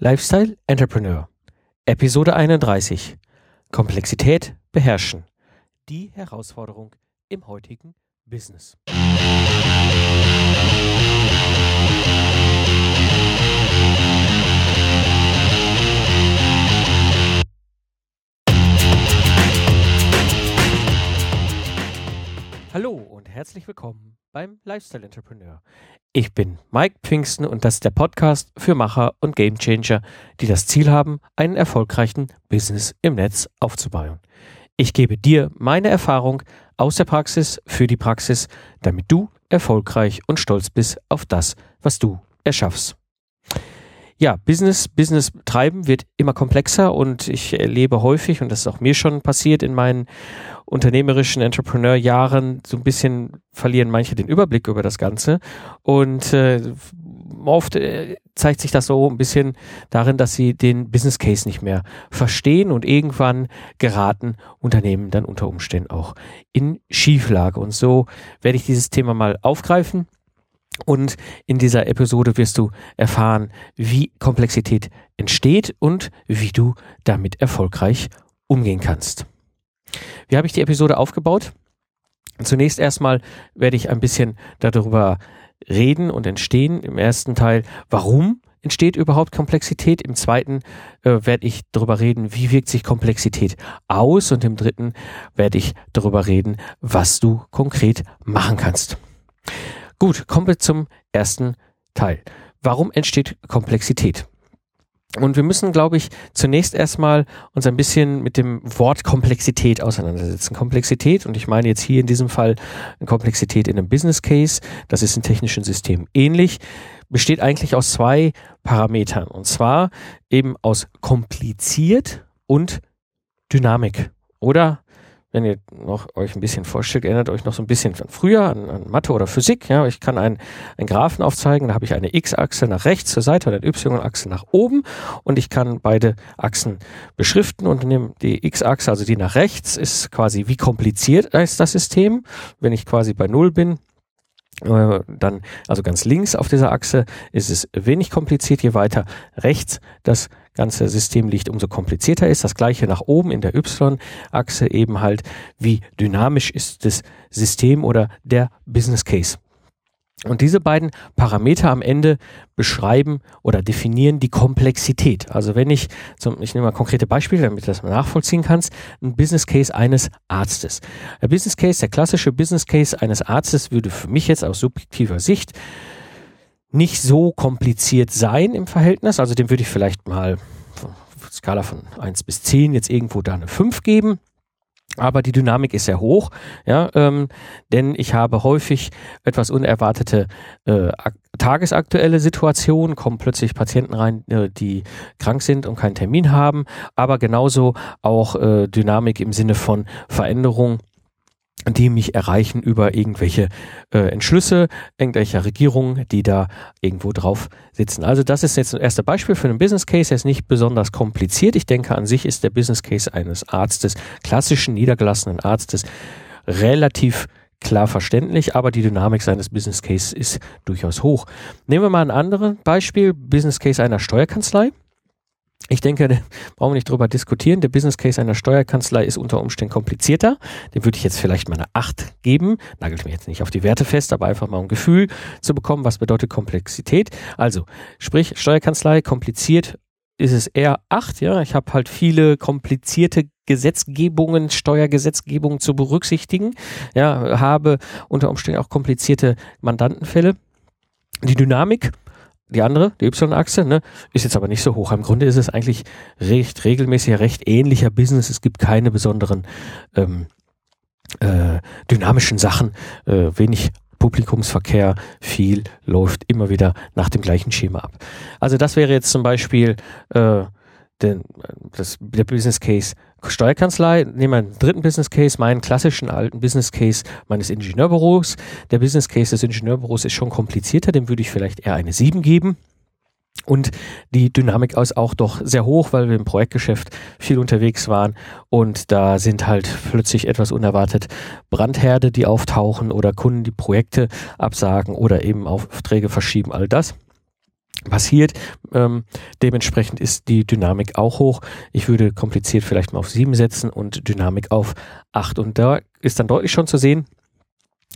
Lifestyle Entrepreneur. Episode 31. Komplexität beherrschen. Die Herausforderung im heutigen Business. Hallo und herzlich willkommen beim Lifestyle Entrepreneur. Ich bin Mike Pfingsten und das ist der Podcast für Macher und Gamechanger, die das Ziel haben, einen erfolgreichen Business im Netz aufzubauen. Ich gebe dir meine Erfahrung aus der Praxis für die Praxis, damit du erfolgreich und stolz bist auf das, was du erschaffst ja, Business, Business treiben wird immer komplexer und ich erlebe häufig, und das ist auch mir schon passiert in meinen unternehmerischen Entrepreneur-Jahren, so ein bisschen verlieren manche den Überblick über das Ganze und äh, oft äh, zeigt sich das so ein bisschen darin, dass sie den Business Case nicht mehr verstehen und irgendwann geraten Unternehmen dann unter Umständen auch in Schieflage. Und so werde ich dieses Thema mal aufgreifen und in dieser Episode wirst du erfahren, wie Komplexität entsteht und wie du damit erfolgreich umgehen kannst. Wie habe ich die Episode aufgebaut? Zunächst erstmal werde ich ein bisschen darüber reden und entstehen. Im ersten Teil, warum entsteht überhaupt Komplexität? Im zweiten äh, werde ich darüber reden, wie wirkt sich Komplexität aus? Und im dritten werde ich darüber reden, was du konkret machen kannst. Gut, kommen wir zum ersten Teil. Warum entsteht Komplexität? Und wir müssen, glaube ich, zunächst erstmal uns ein bisschen mit dem Wort Komplexität auseinandersetzen. Komplexität, und ich meine jetzt hier in diesem Fall Komplexität in einem Business Case, das ist in technischen Systemen ähnlich, besteht eigentlich aus zwei Parametern. Und zwar eben aus kompliziert und Dynamik. Oder wenn ihr noch euch ein bisschen vorstellt, erinnert euch noch so ein bisschen von früher an, an Mathe oder Physik. Ja, ich kann einen, einen Graphen aufzeigen, da habe ich eine x-Achse nach rechts zur Seite und eine y-Achse nach oben und ich kann beide Achsen beschriften und nehme die x-Achse, also die nach rechts, ist quasi wie kompliziert ist das System. Wenn ich quasi bei Null bin, äh, dann, also ganz links auf dieser Achse ist es wenig kompliziert. Je weiter rechts das ganze System liegt, umso komplizierter ist. Das gleiche nach oben in der Y-Achse eben halt, wie dynamisch ist das System oder der Business Case. Und diese beiden Parameter am Ende beschreiben oder definieren die Komplexität. Also wenn ich, zum, ich nehme mal konkrete Beispiele, damit du das mal nachvollziehen kannst, ein Business Case eines Arztes. Der Business Case, der klassische Business Case eines Arztes würde für mich jetzt aus subjektiver Sicht nicht so kompliziert sein im Verhältnis. Also dem würde ich vielleicht mal Skala von 1 bis 10 jetzt irgendwo da eine 5 geben. Aber die Dynamik ist sehr hoch, ja, ähm, denn ich habe häufig etwas unerwartete äh, tagesaktuelle Situationen, kommen plötzlich Patienten rein, äh, die krank sind und keinen Termin haben, aber genauso auch äh, Dynamik im Sinne von Veränderung die mich erreichen über irgendwelche äh, Entschlüsse irgendwelcher Regierungen, die da irgendwo drauf sitzen. Also das ist jetzt ein erstes Beispiel für einen Business Case. Er ist nicht besonders kompliziert. Ich denke, an sich ist der Business Case eines Arztes, klassischen niedergelassenen Arztes, relativ klar verständlich, aber die Dynamik seines Business Case ist durchaus hoch. Nehmen wir mal ein anderes Beispiel, Business Case einer Steuerkanzlei. Ich denke, da brauchen wir nicht drüber diskutieren. Der Business Case einer Steuerkanzlei ist unter Umständen komplizierter. Dem würde ich jetzt vielleicht mal eine 8 geben. Nagelt mir jetzt nicht auf die Werte fest, aber einfach mal ein Gefühl zu bekommen, was bedeutet Komplexität. Also, sprich, Steuerkanzlei, kompliziert ist es eher 8, ja. Ich habe halt viele komplizierte Gesetzgebungen, Steuergesetzgebungen zu berücksichtigen. Ja, habe unter Umständen auch komplizierte Mandantenfälle. Die Dynamik die andere, die Y-Achse, ne, ist jetzt aber nicht so hoch. Im Grunde ist es eigentlich recht regelmäßig, recht ähnlicher Business. Es gibt keine besonderen ähm, äh, dynamischen Sachen, äh, wenig Publikumsverkehr, viel läuft immer wieder nach dem gleichen Schema ab. Also das wäre jetzt zum Beispiel äh, den, das, der Business Case Steuerkanzlei, nehmen wir einen dritten Business Case, meinen klassischen alten Business Case meines Ingenieurbüros. Der Business Case des Ingenieurbüros ist schon komplizierter, dem würde ich vielleicht eher eine 7 geben. Und die Dynamik ist auch doch sehr hoch, weil wir im Projektgeschäft viel unterwegs waren und da sind halt plötzlich etwas unerwartet Brandherde, die auftauchen oder Kunden, die Projekte absagen oder eben Aufträge verschieben, all das. Passiert. Ähm, dementsprechend ist die Dynamik auch hoch. Ich würde kompliziert vielleicht mal auf sieben setzen und Dynamik auf acht. Und da ist dann deutlich schon zu sehen,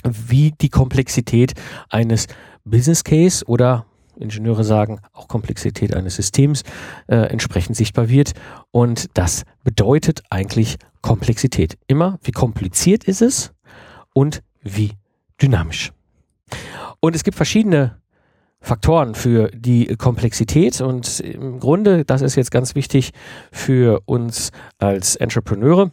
wie die Komplexität eines Business Case oder Ingenieure sagen, auch Komplexität eines Systems äh, entsprechend sichtbar wird. Und das bedeutet eigentlich Komplexität. Immer, wie kompliziert ist es und wie dynamisch. Und es gibt verschiedene Faktoren für die Komplexität und im Grunde, das ist jetzt ganz wichtig für uns als Entrepreneure,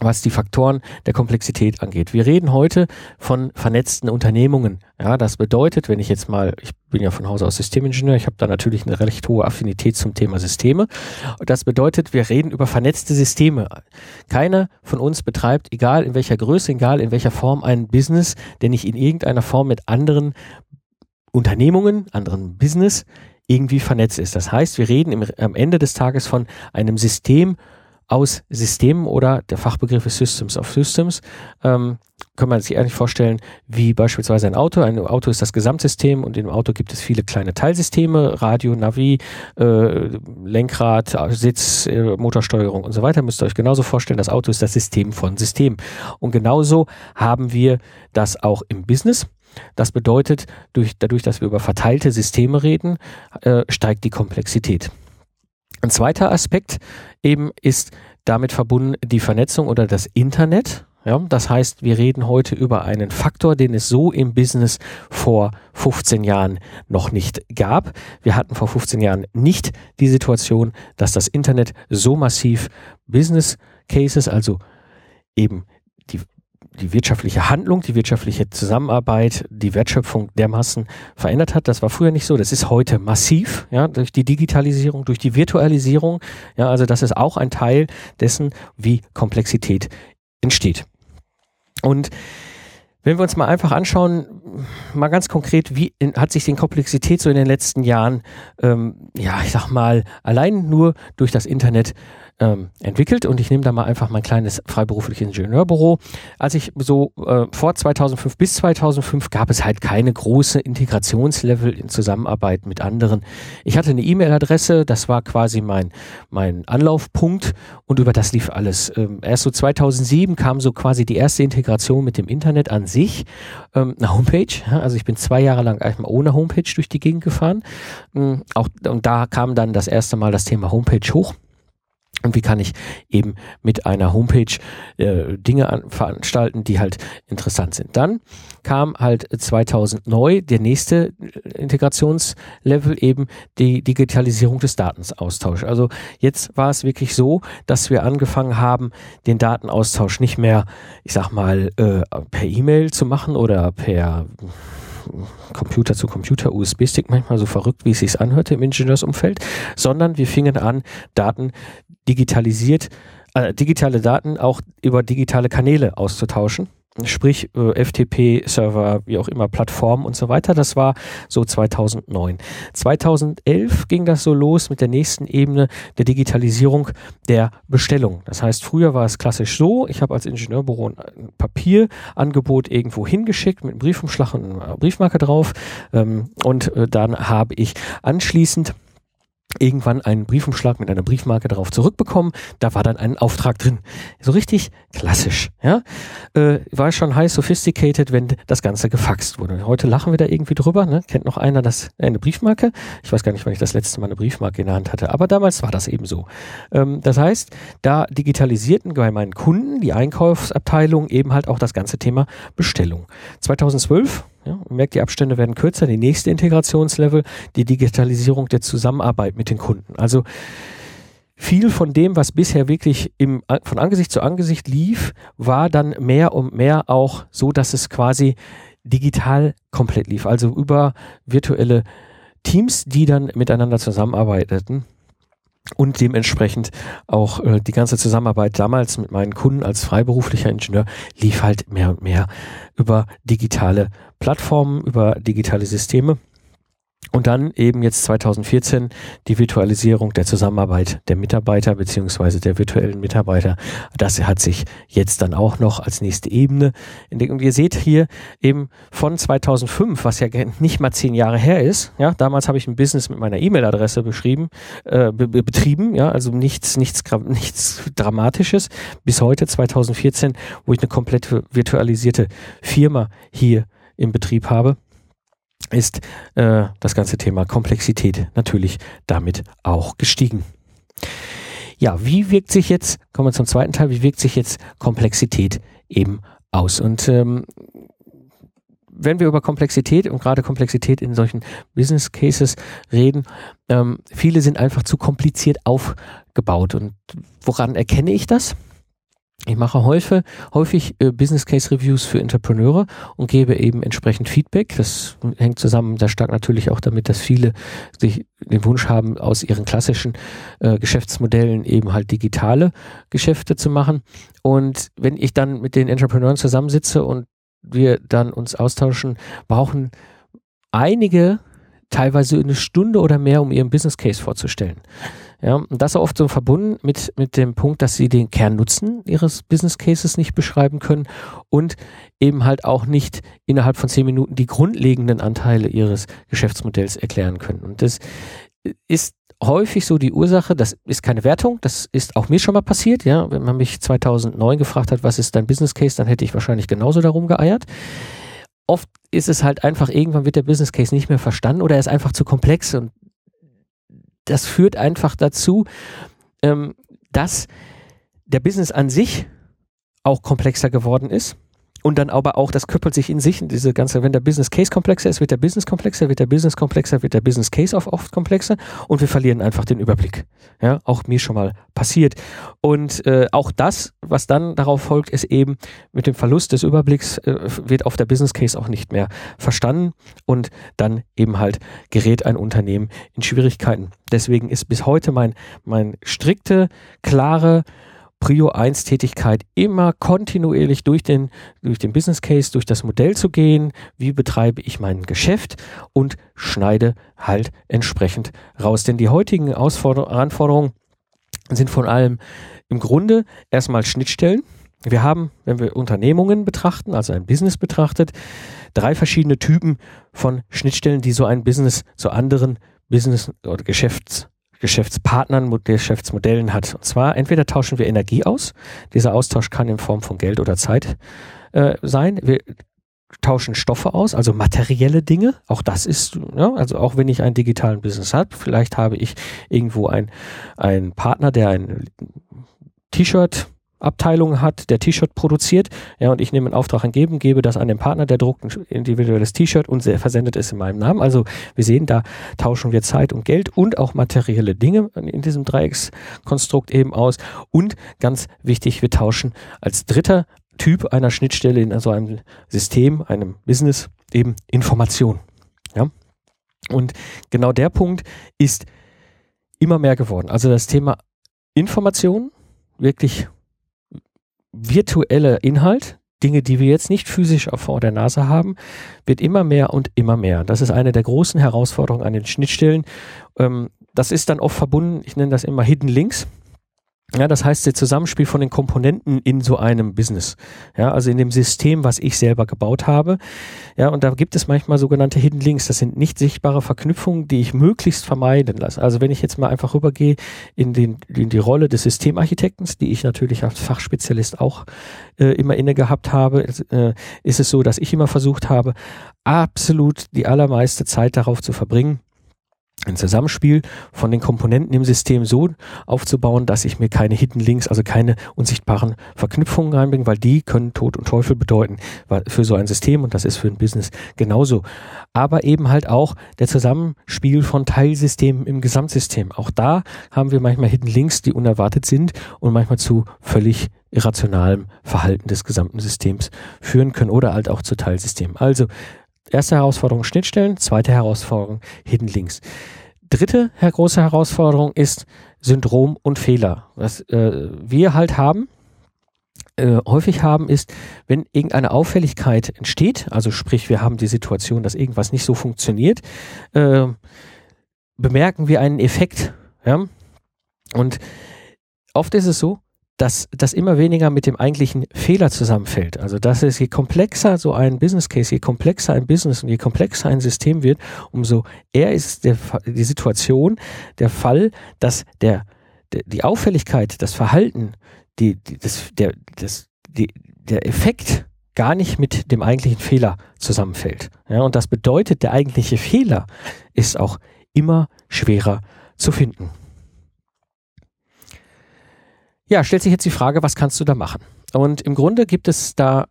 was die Faktoren der Komplexität angeht. Wir reden heute von vernetzten Unternehmungen. Ja, das bedeutet, wenn ich jetzt mal, ich bin ja von Hause aus Systemingenieur, ich habe da natürlich eine recht hohe Affinität zum Thema Systeme. Das bedeutet, wir reden über vernetzte Systeme. Keiner von uns betreibt, egal in welcher Größe, egal in welcher Form, ein Business, der nicht in irgendeiner Form mit anderen Unternehmungen, anderen Business irgendwie vernetzt ist. Das heißt, wir reden im, am Ende des Tages von einem System aus Systemen oder der Fachbegriff ist Systems of Systems. Ähm, kann man sich eigentlich vorstellen, wie beispielsweise ein Auto. Ein Auto ist das Gesamtsystem und im Auto gibt es viele kleine Teilsysteme, Radio, Navi, äh, Lenkrad, Sitz, äh, Motorsteuerung und so weiter. Müsst ihr euch genauso vorstellen, das Auto ist das System von Systemen. Und genauso haben wir das auch im Business. Das bedeutet, durch, dadurch, dass wir über verteilte Systeme reden, äh, steigt die Komplexität. Ein zweiter Aspekt eben ist damit verbunden die Vernetzung oder das Internet. Ja, das heißt, wir reden heute über einen Faktor, den es so im Business vor 15 Jahren noch nicht gab. Wir hatten vor 15 Jahren nicht die Situation, dass das Internet so massiv Business Cases, also eben die die wirtschaftliche Handlung, die wirtschaftliche Zusammenarbeit, die Wertschöpfung dermaßen verändert hat. Das war früher nicht so. Das ist heute massiv, ja, durch die Digitalisierung, durch die Virtualisierung. Ja, also das ist auch ein Teil dessen, wie Komplexität entsteht. Und wenn wir uns mal einfach anschauen, mal ganz konkret, wie in, hat sich die Komplexität so in den letzten Jahren, ähm, ja, ich sag mal, allein nur durch das Internet ähm, entwickelt und ich nehme da mal einfach mein kleines freiberufliches Ingenieurbüro. Als ich so äh, vor 2005 bis 2005 gab es halt keine große Integrationslevel in Zusammenarbeit mit anderen. Ich hatte eine E-Mail-Adresse, das war quasi mein, mein Anlaufpunkt und über das lief alles. Ähm, erst so 2007 kam so quasi die erste Integration mit dem Internet an sich, ähm, eine Homepage. Also ich bin zwei Jahre lang erstmal ohne Homepage durch die Gegend gefahren. Ähm, auch, und da kam dann das erste Mal das Thema Homepage hoch. Und wie kann ich eben mit einer Homepage äh, Dinge an, veranstalten, die halt interessant sind. Dann kam halt 2000 neu der nächste äh, Integrationslevel eben die Digitalisierung des Datenaustauschs. Also jetzt war es wirklich so, dass wir angefangen haben, den Datenaustausch nicht mehr, ich sag mal, äh, per E-Mail zu machen oder per Computer zu Computer, USB-Stick, manchmal so verrückt, wie es sich anhörte im Ingenieursumfeld, sondern wir fingen an, Daten digitalisiert, äh, digitale Daten auch über digitale Kanäle auszutauschen sprich äh, FTP-Server, wie auch immer, Plattformen und so weiter. Das war so 2009. 2011 ging das so los mit der nächsten Ebene der Digitalisierung der Bestellung. Das heißt, früher war es klassisch so, ich habe als Ingenieurbüro ein Papierangebot irgendwo hingeschickt mit einem Briefumschlag und einer Briefmarke drauf ähm, und äh, dann habe ich anschließend irgendwann einen Briefumschlag mit einer Briefmarke darauf zurückbekommen. Da war dann ein Auftrag drin. So richtig klassisch, ja. Äh, war schon high sophisticated, wenn das Ganze gefaxt wurde. Heute lachen wir da irgendwie drüber, ne? Kennt noch einer das, eine Briefmarke? Ich weiß gar nicht, wann ich das letzte Mal eine Briefmarke in der Hand hatte, aber damals war das eben so. Ähm, das heißt, da digitalisierten bei meinen Kunden, die Einkaufsabteilung, eben halt auch das ganze Thema Bestellung. 2012 ja, man merkt, die Abstände werden kürzer. Die nächste Integrationslevel, die Digitalisierung der Zusammenarbeit mit den Kunden. Also viel von dem, was bisher wirklich im, von Angesicht zu Angesicht lief, war dann mehr und mehr auch so, dass es quasi digital komplett lief. Also über virtuelle Teams, die dann miteinander zusammenarbeiteten und dementsprechend auch äh, die ganze Zusammenarbeit damals mit meinen Kunden als freiberuflicher Ingenieur lief halt mehr und mehr über digitale Plattformen, über digitale Systeme. Und dann eben jetzt 2014 die Virtualisierung der Zusammenarbeit der Mitarbeiter beziehungsweise der virtuellen Mitarbeiter. Das hat sich jetzt dann auch noch als nächste Ebene entdeckt. Und ihr seht hier eben von 2005, was ja nicht mal zehn Jahre her ist. Ja, damals habe ich ein Business mit meiner E-Mail-Adresse beschrieben, äh, be betrieben. Ja, also nichts, nichts, nichts Dramatisches. Bis heute 2014, wo ich eine komplett virtualisierte Firma hier im Betrieb habe ist äh, das ganze Thema Komplexität natürlich damit auch gestiegen. Ja, wie wirkt sich jetzt, kommen wir zum zweiten Teil, wie wirkt sich jetzt Komplexität eben aus? Und ähm, wenn wir über Komplexität und gerade Komplexität in solchen Business Cases reden, ähm, viele sind einfach zu kompliziert aufgebaut. Und woran erkenne ich das? Ich mache häufig, häufig äh, Business Case Reviews für Entrepreneure und gebe eben entsprechend Feedback. Das hängt zusammen sehr stark natürlich auch damit, dass viele sich den Wunsch haben, aus ihren klassischen äh, Geschäftsmodellen eben halt digitale Geschäfte zu machen. Und wenn ich dann mit den Entrepreneuren zusammensitze und wir dann uns austauschen, brauchen einige teilweise eine Stunde oder mehr, um ihren Business Case vorzustellen. Ja, und das oft so verbunden mit, mit dem Punkt, dass sie den Kernnutzen ihres Business Cases nicht beschreiben können und eben halt auch nicht innerhalb von zehn Minuten die grundlegenden Anteile ihres Geschäftsmodells erklären können. Und das ist häufig so die Ursache, das ist keine Wertung, das ist auch mir schon mal passiert, ja, wenn man mich 2009 gefragt hat, was ist dein Business Case, dann hätte ich wahrscheinlich genauso darum geeiert. Oft ist es halt einfach, irgendwann wird der Business Case nicht mehr verstanden oder er ist einfach zu komplex und das führt einfach dazu, ähm, dass der Business an sich auch komplexer geworden ist und dann aber auch, das köppelt sich in sich, diese ganze, wenn der Business Case komplexer ist, wird der Business komplexer, wird der Business komplexer, wird der Business Case auch oft komplexer und wir verlieren einfach den Überblick. Ja, auch mir schon mal passiert. Und äh, auch das, was dann darauf folgt, ist eben mit dem Verlust des Überblicks äh, wird auf der Business Case auch nicht mehr verstanden und dann eben halt gerät ein Unternehmen in Schwierigkeiten. Deswegen ist bis heute mein, mein strikte, klare Prio 1 Tätigkeit immer kontinuierlich durch den, durch den Business Case, durch das Modell zu gehen. Wie betreibe ich mein Geschäft und schneide halt entsprechend raus. Denn die heutigen Anforderungen sind von allem im Grunde erstmal Schnittstellen. Wir haben, wenn wir Unternehmungen betrachten, also ein Business betrachtet, drei verschiedene Typen von Schnittstellen, die so ein Business zu anderen Business oder Geschäfts Geschäftspartnern, Geschäftsmodellen hat. Und zwar entweder tauschen wir Energie aus. Dieser Austausch kann in Form von Geld oder Zeit äh, sein. Wir tauschen Stoffe aus, also materielle Dinge. Auch das ist, ja, also auch wenn ich einen digitalen Business habe, vielleicht habe ich irgendwo ein, ein Partner, der ein T-Shirt Abteilung hat, der T-Shirt produziert, ja, und ich nehme einen Auftrag angeben, gebe das an den Partner, der druckt ein individuelles T-Shirt und versendet es in meinem Namen. Also wir sehen, da tauschen wir Zeit und Geld und auch materielle Dinge in diesem Dreieckskonstrukt eben aus. Und ganz wichtig, wir tauschen als dritter Typ einer Schnittstelle in so einem System, einem Business, eben Information. Ja? Und genau der Punkt ist immer mehr geworden. Also das Thema Information, wirklich virtueller Inhalt, Dinge, die wir jetzt nicht physisch vor der Nase haben, wird immer mehr und immer mehr. Das ist eine der großen Herausforderungen an den Schnittstellen. Ähm, das ist dann oft verbunden, ich nenne das immer Hidden Links. Ja, das heißt, das Zusammenspiel von den Komponenten in so einem Business. Ja, also in dem System, was ich selber gebaut habe. Ja, und da gibt es manchmal sogenannte Hidden Links. Das sind nicht sichtbare Verknüpfungen, die ich möglichst vermeiden lasse. Also wenn ich jetzt mal einfach rübergehe in, den, in die Rolle des Systemarchitekten, die ich natürlich als Fachspezialist auch äh, immer inne gehabt habe, äh, ist es so, dass ich immer versucht habe, absolut die allermeiste Zeit darauf zu verbringen, ein Zusammenspiel von den Komponenten im System so aufzubauen, dass ich mir keine Hidden Links, also keine unsichtbaren Verknüpfungen reinbringe, weil die können Tod und Teufel bedeuten für so ein System und das ist für ein Business genauso. Aber eben halt auch der Zusammenspiel von Teilsystemen im Gesamtsystem. Auch da haben wir manchmal Hidden Links, die unerwartet sind und manchmal zu völlig irrationalem Verhalten des gesamten Systems führen können oder halt auch zu Teilsystemen. Also Erste Herausforderung Schnittstellen, zweite Herausforderung Hidden Links. Dritte große Herausforderung ist Syndrom und Fehler. Was äh, wir halt haben, äh, häufig haben, ist, wenn irgendeine Auffälligkeit entsteht, also sprich, wir haben die Situation, dass irgendwas nicht so funktioniert, äh, bemerken wir einen Effekt. Ja? Und oft ist es so, dass das immer weniger mit dem eigentlichen Fehler zusammenfällt. Also dass es je komplexer so ein Business Case, je komplexer ein Business und je komplexer ein System wird, umso eher ist der, die Situation, der Fall, dass der, der die Auffälligkeit, das Verhalten, die, die, das, der, das, die, der Effekt gar nicht mit dem eigentlichen Fehler zusammenfällt. Ja, und das bedeutet, der eigentliche Fehler ist auch immer schwerer zu finden. Ja, stellt sich jetzt die Frage, was kannst du da machen? Und im Grunde gibt es da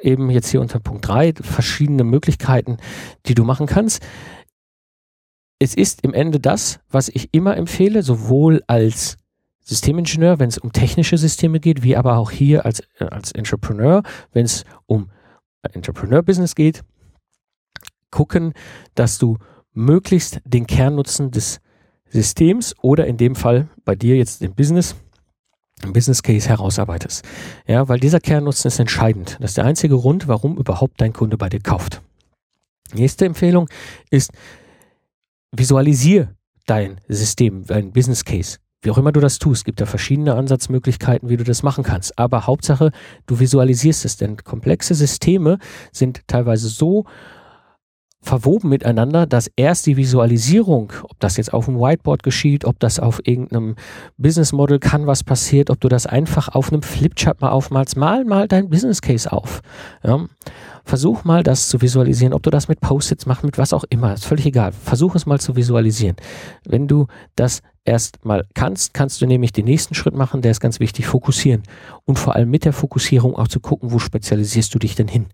äh, eben jetzt hier unter Punkt 3 verschiedene Möglichkeiten, die du machen kannst. Es ist im Ende das, was ich immer empfehle, sowohl als Systemingenieur, wenn es um technische Systeme geht, wie aber auch hier als, äh, als Entrepreneur, wenn es um Entrepreneur-Business geht, gucken, dass du möglichst den Kernnutzen des Systems oder in dem Fall bei dir jetzt dem Business Business Case herausarbeitest. Ja, weil dieser Kernnutzen ist entscheidend. Das ist der einzige Grund, warum überhaupt dein Kunde bei dir kauft. Nächste Empfehlung ist, visualisiere dein System, dein Business Case. Wie auch immer du das tust, gibt da verschiedene Ansatzmöglichkeiten, wie du das machen kannst. Aber Hauptsache, du visualisierst es, denn komplexe Systeme sind teilweise so verwoben miteinander, dass erst die Visualisierung, ob das jetzt auf dem Whiteboard geschieht, ob das auf irgendeinem Business Model kann, was passiert, ob du das einfach auf einem Flipchart mal aufmalst, mal mal dein Business Case auf. Ja. Versuch mal das zu visualisieren, ob du das mit Post-its machst, mit was auch immer, ist völlig egal. Versuch es mal zu visualisieren. Wenn du das erst mal kannst, kannst du nämlich den nächsten Schritt machen, der ist ganz wichtig, fokussieren. Und vor allem mit der Fokussierung auch zu gucken, wo spezialisierst du dich denn hin.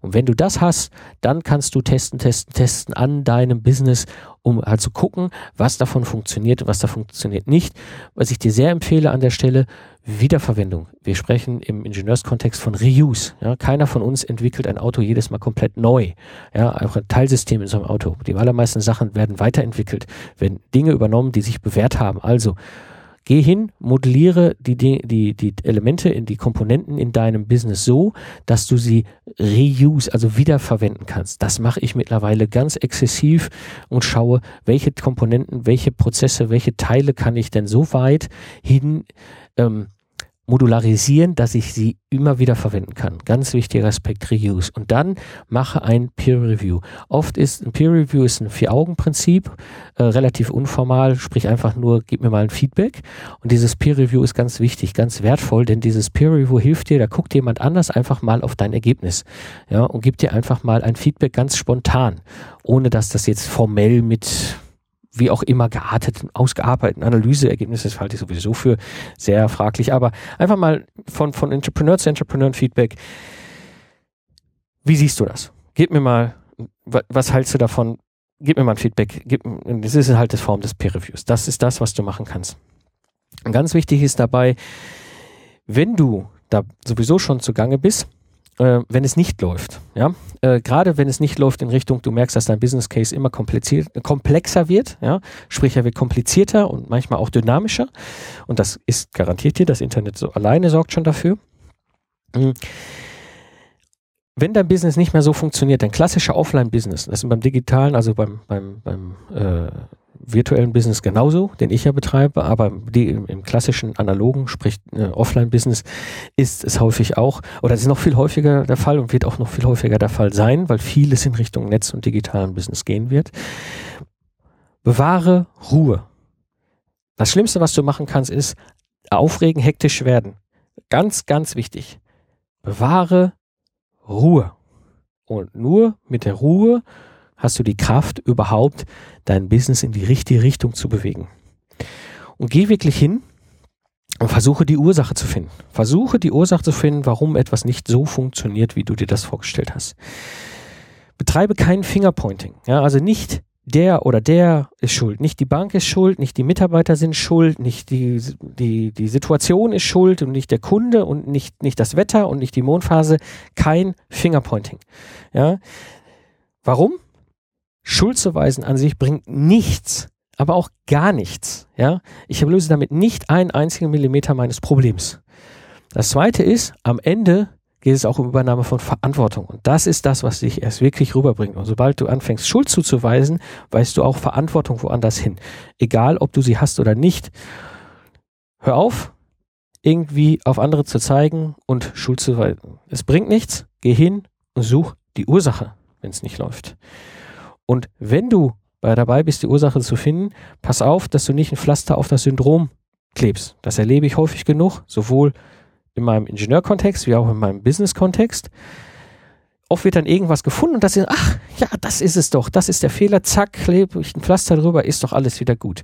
Und wenn du das hast, dann kannst du testen, testen, testen an deinem Business, um halt zu gucken, was davon funktioniert und was da funktioniert nicht. Was ich dir sehr empfehle an der Stelle, Wiederverwendung. Wir sprechen im Ingenieurskontext von Reuse. Ja, keiner von uns entwickelt ein Auto jedes Mal komplett neu. Ja, auch ein Teilsystem in so einem Auto. Die allermeisten Sachen werden weiterentwickelt, werden Dinge übernommen, die sich bewährt haben. Also Geh hin, modelliere die, die, die Elemente in die Komponenten in deinem Business so, dass du sie reuse, also wiederverwenden kannst. Das mache ich mittlerweile ganz exzessiv und schaue, welche Komponenten, welche Prozesse, welche Teile kann ich denn so weit hin ähm, modularisieren, dass ich sie immer wieder verwenden kann. Ganz wichtiger Aspekt Reuse. Und dann mache ein Peer Review. Oft ist ein Peer Review ist ein Vier-Augen-Prinzip, äh, relativ unformal, sprich einfach nur, gib mir mal ein Feedback. Und dieses Peer Review ist ganz wichtig, ganz wertvoll, denn dieses Peer Review hilft dir, da guckt jemand anders einfach mal auf dein Ergebnis. Ja, und gibt dir einfach mal ein Feedback ganz spontan, ohne dass das jetzt formell mit wie auch immer gearteten, ausgearbeiteten Analyseergebnisse, das halte ich sowieso für sehr fraglich, aber einfach mal von, von Entrepreneur zu Entrepreneur Feedback. Wie siehst du das? Gib mir mal, was hältst du davon? Gib mir mal ein Feedback. Gib, das ist halt das Form des Peer Reviews. Das ist das, was du machen kannst. Und ganz wichtig ist dabei, wenn du da sowieso schon zugange bist, äh, wenn es nicht läuft. Ja? Äh, Gerade wenn es nicht läuft in Richtung, du merkst, dass dein Business Case immer komplexer wird, ja? sprich er wird komplizierter und manchmal auch dynamischer. Und das ist garantiert dir, das Internet so alleine sorgt schon dafür. Mhm. Wenn dein Business nicht mehr so funktioniert, dein klassischer Offline-Business, das ist beim digitalen, also beim, beim, beim äh, virtuellen Business genauso, den ich ja betreibe, aber die im, klassischen analogen, sprich äh, Offline-Business, ist es häufig auch, oder es ist noch viel häufiger der Fall und wird auch noch viel häufiger der Fall sein, weil vieles in Richtung Netz und digitalen Business gehen wird. Bewahre Ruhe. Das Schlimmste, was du machen kannst, ist aufregen, hektisch werden. Ganz, ganz wichtig. Bewahre Ruhe. Und nur mit der Ruhe hast du die Kraft, überhaupt dein Business in die richtige Richtung zu bewegen. Und geh wirklich hin und versuche die Ursache zu finden. Versuche die Ursache zu finden, warum etwas nicht so funktioniert, wie du dir das vorgestellt hast. Betreibe kein Fingerpointing. Ja, also nicht der oder der ist schuld. Nicht die Bank ist schuld, nicht die Mitarbeiter sind schuld, nicht die, die, die Situation ist schuld und nicht der Kunde und nicht, nicht das Wetter und nicht die Mondphase. Kein Fingerpointing. Ja. Warum? Schuldzuweisen an sich bringt nichts, aber auch gar nichts. Ja, ich löse damit nicht einen einzigen Millimeter meines Problems. Das zweite ist, am Ende geht es auch um Übernahme von Verantwortung. Und das ist das, was dich erst wirklich rüberbringt. Und sobald du anfängst, Schuld zuzuweisen, weißt du auch Verantwortung woanders hin. Egal, ob du sie hast oder nicht. Hör auf, irgendwie auf andere zu zeigen und Schuld zu weisen. Es bringt nichts. Geh hin und such die Ursache, wenn es nicht läuft. Und wenn du bei dabei bist, die Ursache zu finden, pass auf, dass du nicht ein Pflaster auf das Syndrom klebst. Das erlebe ich häufig genug, sowohl in meinem Ingenieurkontext wie auch in meinem Business-Kontext. Oft wird dann irgendwas gefunden und das ist, ach, ja, das ist es doch, das ist der Fehler, zack, klebe ich ein Pflaster drüber, ist doch alles wieder gut.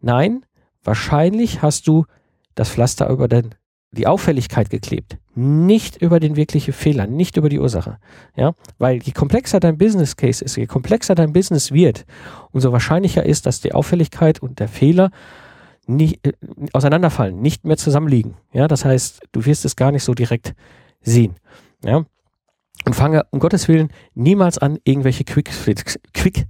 Nein, wahrscheinlich hast du das Pflaster über den, die Auffälligkeit geklebt, nicht über den wirklichen Fehler, nicht über die Ursache. Ja, weil je komplexer dein Business Case ist, je komplexer dein Business wird, umso wahrscheinlicher ist, dass die Auffälligkeit und der Fehler nicht, äh, auseinanderfallen, nicht mehr zusammenliegen. Ja, das heißt, du wirst es gar nicht so direkt sehen. Ja, und fange um Gottes Willen niemals an, irgendwelche Quickfixe Quick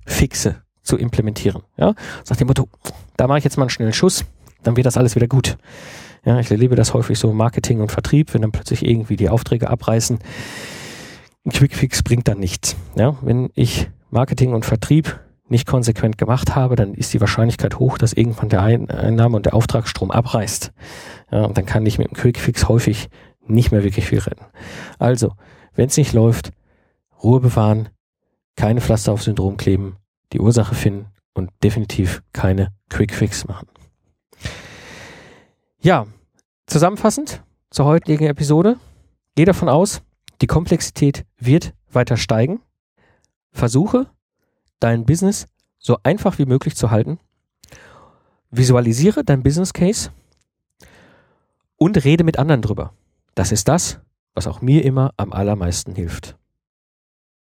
zu implementieren. Ja, sag dem Motto, da mache ich jetzt mal einen schnellen Schuss, dann wird das alles wieder gut. Ja, ich erlebe das häufig so Marketing und Vertrieb, wenn dann plötzlich irgendwie die Aufträge abreißen. Ein Quickfix bringt dann nichts. Ja, wenn ich Marketing und Vertrieb nicht konsequent gemacht habe, dann ist die Wahrscheinlichkeit hoch, dass irgendwann der Einnahme und der Auftragsstrom abreißt. Ja, und dann kann ich mit dem Quickfix häufig nicht mehr wirklich viel retten. Also, wenn es nicht läuft, Ruhe bewahren, keine Pflaster auf Syndrom kleben, die Ursache finden und definitiv keine Quickfix machen. Ja, zusammenfassend zur heutigen Episode. Geh davon aus, die Komplexität wird weiter steigen. Versuche dein Business so einfach wie möglich zu halten. Visualisiere dein Business Case und rede mit anderen drüber. Das ist das, was auch mir immer am allermeisten hilft.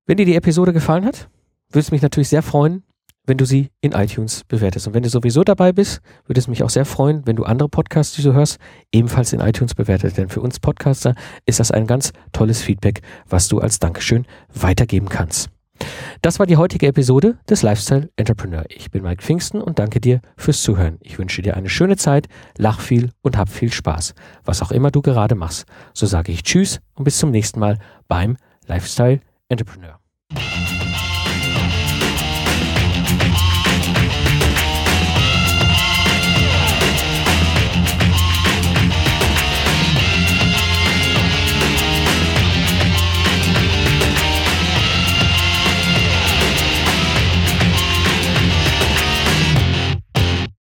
Wenn dir die Episode gefallen hat, würde es mich natürlich sehr freuen, wenn du sie in iTunes bewertest. Und wenn du sowieso dabei bist, würde es mich auch sehr freuen, wenn du andere Podcasts, die du hörst, ebenfalls in iTunes bewertest. Denn für uns Podcaster ist das ein ganz tolles Feedback, was du als Dankeschön weitergeben kannst. Das war die heutige Episode des Lifestyle Entrepreneur. Ich bin Mike Pfingsten und danke dir fürs Zuhören. Ich wünsche dir eine schöne Zeit, lach viel und hab viel Spaß. Was auch immer du gerade machst. So sage ich Tschüss und bis zum nächsten Mal beim Lifestyle Entrepreneur.